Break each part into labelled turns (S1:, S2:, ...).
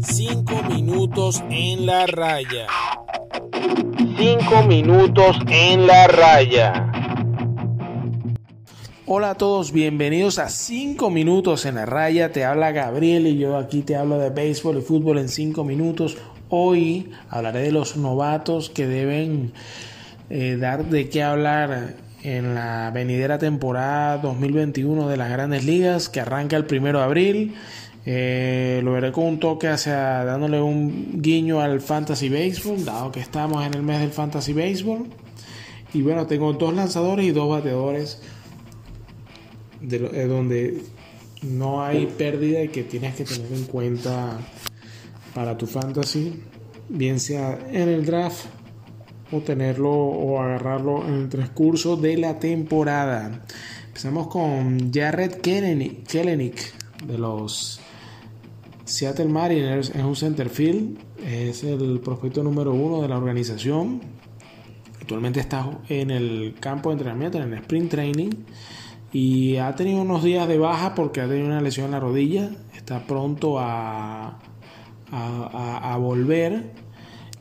S1: Cinco minutos en la raya. Cinco minutos en la raya. Hola a todos, bienvenidos a 5 minutos en la raya. Te habla Gabriel y yo aquí te hablo de béisbol y fútbol en 5 minutos. Hoy hablaré de los novatos que deben eh, dar de qué hablar en la venidera temporada 2021 de las grandes ligas que arranca el primero de abril. Eh, lo veré con un toque hacia dándole un guiño al fantasy baseball, dado que estamos en el mes del fantasy baseball. Y bueno, tengo dos lanzadores y dos bateadores de, eh, donde no hay pérdida y que tienes que tener en cuenta para tu fantasy, bien sea en el draft o tenerlo o agarrarlo en el transcurso de la temporada. Empezamos con Jared Kellenick de los Seattle Mariners. Es un centerfield, es el prospecto número uno de la organización. Actualmente está en el campo de entrenamiento, en el sprint training y ha tenido unos días de baja porque ha tenido una lesión en la rodilla. Está pronto a, a, volver.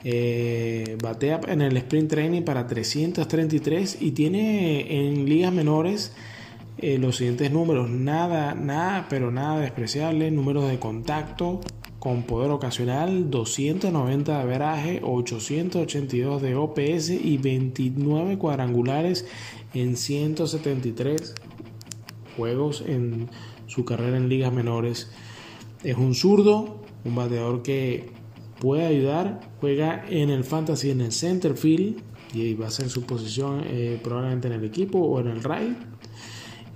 S1: Eh, batea en el sprint training para 333 y tiene en ligas menores eh, los siguientes números. Nada, nada, pero nada despreciable. Números de contacto con poder ocasional, 290 de averaje, 882 de OPS y 29 cuadrangulares en 173 juegos en su carrera en ligas menores. Es un zurdo, un bateador que puede ayudar, juega en el fantasy en el center field y va a ser su posición eh, probablemente en el equipo o en el right.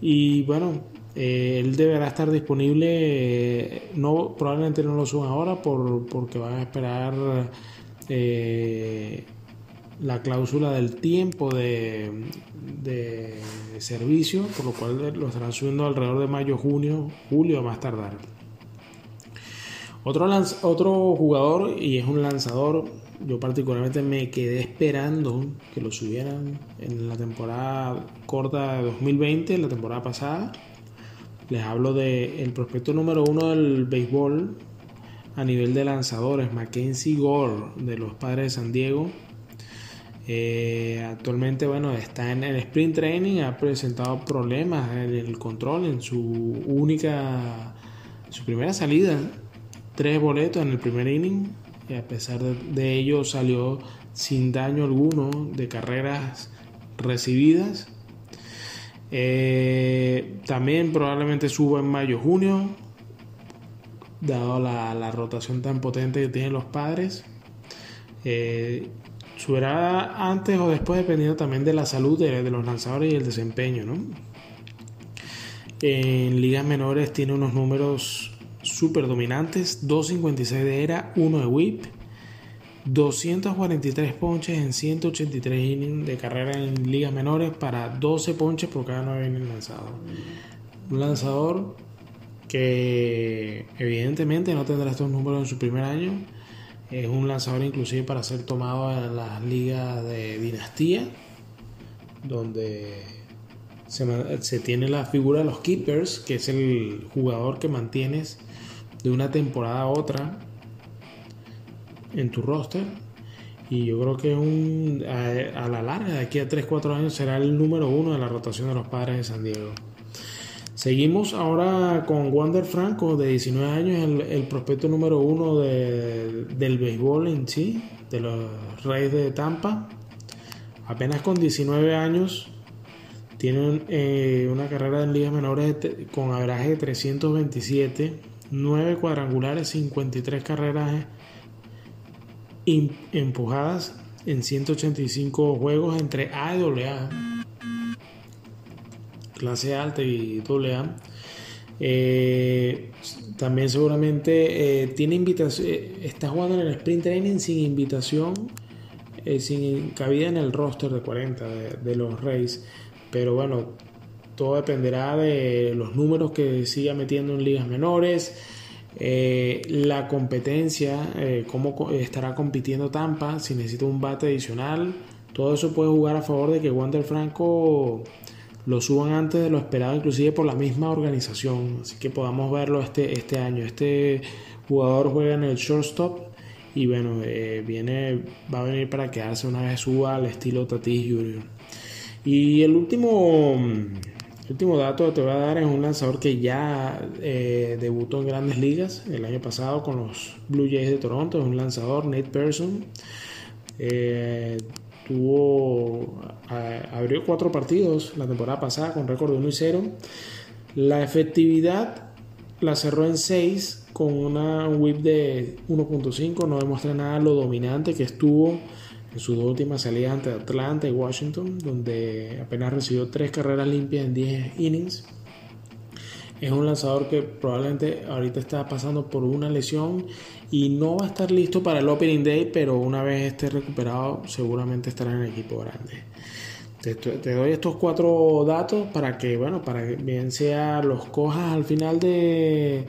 S1: Y bueno, eh, él deberá estar disponible, eh, no, probablemente no lo suban ahora por, porque van a esperar la cláusula del tiempo de, servicio, por lo cual lo estarán subiendo alrededor de mayo, junio, julio a más tardar. Otro, otro jugador, y es un lanzador, yo particularmente me quedé esperando que lo subieran en la temporada corta de 2020, la temporada pasada. Les hablo del prospecto número uno del béisbol a nivel de lanzadores, Mackenzie Gore, de los Padres de San Diego eh, actualmente, bueno, está en el sprint training, ha presentado problemas en el control en su única, su primera salida, tres boletos en el primer inning, y a pesar de, ello salió sin daño alguno de carreras recibidas. Eh, también probablemente suba en mayo-junio, dado la, rotación tan potente que tienen los padres. Eh, subirá antes o después dependiendo también de la salud de, los lanzadores y el desempeño. ¿no? En ligas menores tiene unos números súper dominantes, 2.56 de era, 1 de whip, 243 ponches en 183 innings de carrera en ligas menores para 12 ponches por cada 9 innings lanzados. Un lanzador que evidentemente no tendrá estos números en su primer año, es un lanzador inclusive para ser tomado en las ligas de dinastía, donde se, tiene la figura de los keepers, que es el jugador que mantienes de una temporada a otra en tu roster. Y yo creo que un, a, la larga, de aquí a 3-4 años, será el número uno de la rotación de los padres de San Diego. Seguimos ahora con Wander Franco, de 19 años, el, prospecto número uno del béisbol en sí, de los Reyes de Tampa. Apenas con 19 años, tiene eh, una carrera en ligas menores con abraje de 327, 9 cuadrangulares, 53 carreras empujadas en 185 juegos entre A y AA clase alta y doble A. Eh, también seguramente eh, tiene invitación, eh, está jugando en el sprint training sin invitación, sin cabida en el roster de 40 de, los Reyes. Pero bueno, todo dependerá de los números que siga metiendo en ligas menores. la competencia, cómo estará compitiendo Tampa, si necesita un bate adicional, todo eso puede jugar a favor de que Wander Franco lo suban antes de lo esperado, inclusive por la misma organización. Así que podamos verlo este, este año. Este jugador juega en el shortstop y bueno, eh, viene, va a venir para quedarse una vez suba al estilo Tatis Jr. Y el último, último dato que te voy a dar es un lanzador que ya eh, debutó en grandes ligas el año pasado con los Blue Jays de Toronto. Es un lanzador, Nate Pearson. Eh, tuvo, abrió cuatro partidos la temporada pasada con récord de 1 y 0. La efectividad la cerró en 6 con una whip de 1.5. No demuestra nada lo dominante que estuvo en sus dos últimas salidas ante Atlanta y Washington, donde apenas recibió tres carreras limpias en 10 innings. Es un lanzador que probablemente ahorita está pasando por una lesión y no va a estar listo para el Opening Day, pero una vez esté recuperado seguramente estará en el equipo grande. Te, doy estos cuatro datos para que, bueno, para que bien sea los cojas al final de,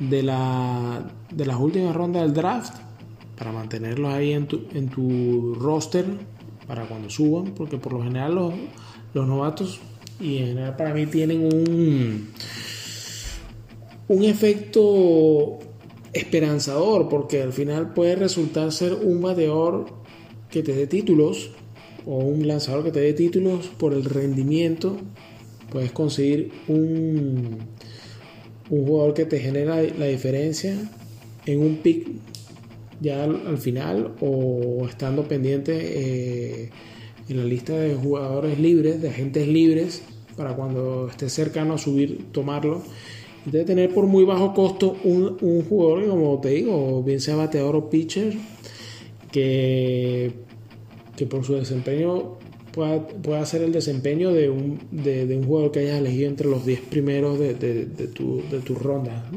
S1: de, la, de las últimas rondas del draft para mantenerlos ahí en tu, en tu roster para cuando suban, porque por lo general los, los novatos y en general para mí tienen un, un efecto esperanzador, porque al final puede resultar ser un bateador que te dé títulos o un lanzador que te dé títulos por el rendimiento. Puedes conseguir un, un jugador que te genera la diferencia en un pick ya al, final o estando pendiente eh, en la lista de jugadores libres, de agentes libres, para cuando esté cercano a subir, tomarlo. Debe tener por muy bajo costo un, un jugador, como te digo, bien sea bateador o pitcher, que, que por su desempeño pueda, pueda el desempeño de un, de, un jugador que hayas elegido entre los 10 primeros de, de, de tu, de tu ronda.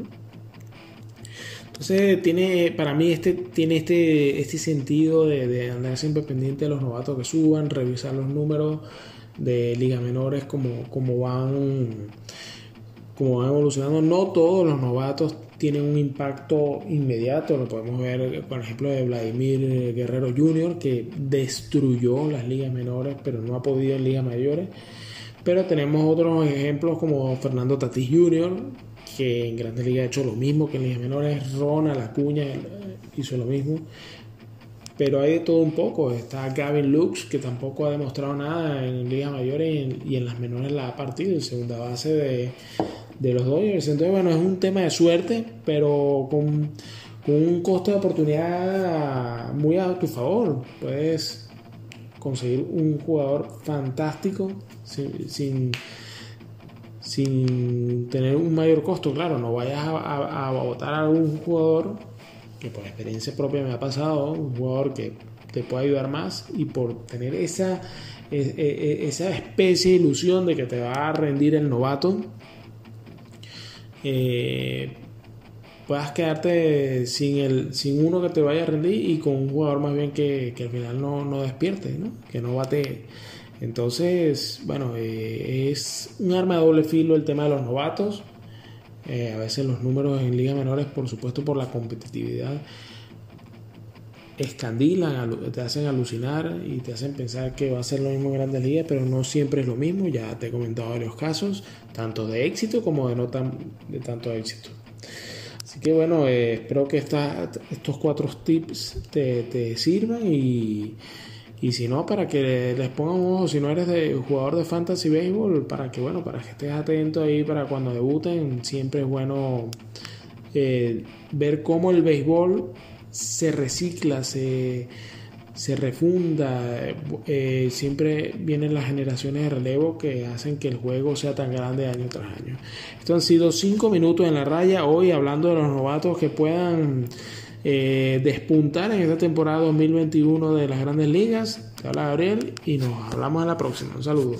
S1: Entonces tiene, para mí este, tiene este, este sentido de, andar siempre pendiente de los novatos que suban, revisar los números de ligas menores, como, como, van, como van evolucionando. No todos los novatos tienen un impacto inmediato, lo podemos ver por ejemplo de Vladimir Guerrero Jr., que destruyó las ligas menores, pero no ha podido en ligas mayores. Pero tenemos otros ejemplos como Fernando Tatis Jr., que en Grandes Ligas ha hecho lo mismo que en Ligas Menores. Rona, La Cuña eh, hizo lo mismo. Pero hay de todo un poco. Está Gavin Lux, que tampoco ha demostrado nada en Ligas Mayores y en, las menores la ha partido, en segunda base de, de, los Dodgers. Entonces, bueno, es un tema de suerte, pero con, un costo de oportunidad muy a tu favor. Puedes conseguir un jugador fantástico sin tener un mayor costo, claro, no vayas a, votar a algún jugador que por experiencia propia me ha pasado, un jugador que te puede ayudar más y por tener esa, e, e, e, esa especie de ilusión de que te va a rendir el novato, eh, puedas quedarte sin, el, sin uno que te vaya a rendir y con un jugador más bien que, al final no, no despierte, ¿no? que no bate entonces, bueno, eh, es un arma de doble filo el tema de los novatos. Eh, a veces los números en ligas menores, por supuesto, por la competitividad, escandilan, te hacen alucinar y te hacen pensar que va a ser lo mismo en grandes ligas, pero no siempre es lo mismo. Ya te he comentado varios casos, tanto de éxito como de no tan, de tanto éxito. Así que bueno, eh, espero que estos cuatro tips te, te sirvan y y si no, para que les pongan un ojo, si no eres de, jugador de fantasy baseball, para que bueno, para que estés atento ahí para cuando debuten, siempre es bueno eh, ver cómo el béisbol se recicla, se, se refunda, eh, siempre vienen las generaciones de relevo que hacen que el juego sea tan grande año tras año. Estos han sido cinco minutos en la raya, hoy hablando de los novatos que puedan eh, despuntar en esta temporada 2021 de las grandes ligas. Te habla Gabriel y nos hablamos en la próxima. Un saludo.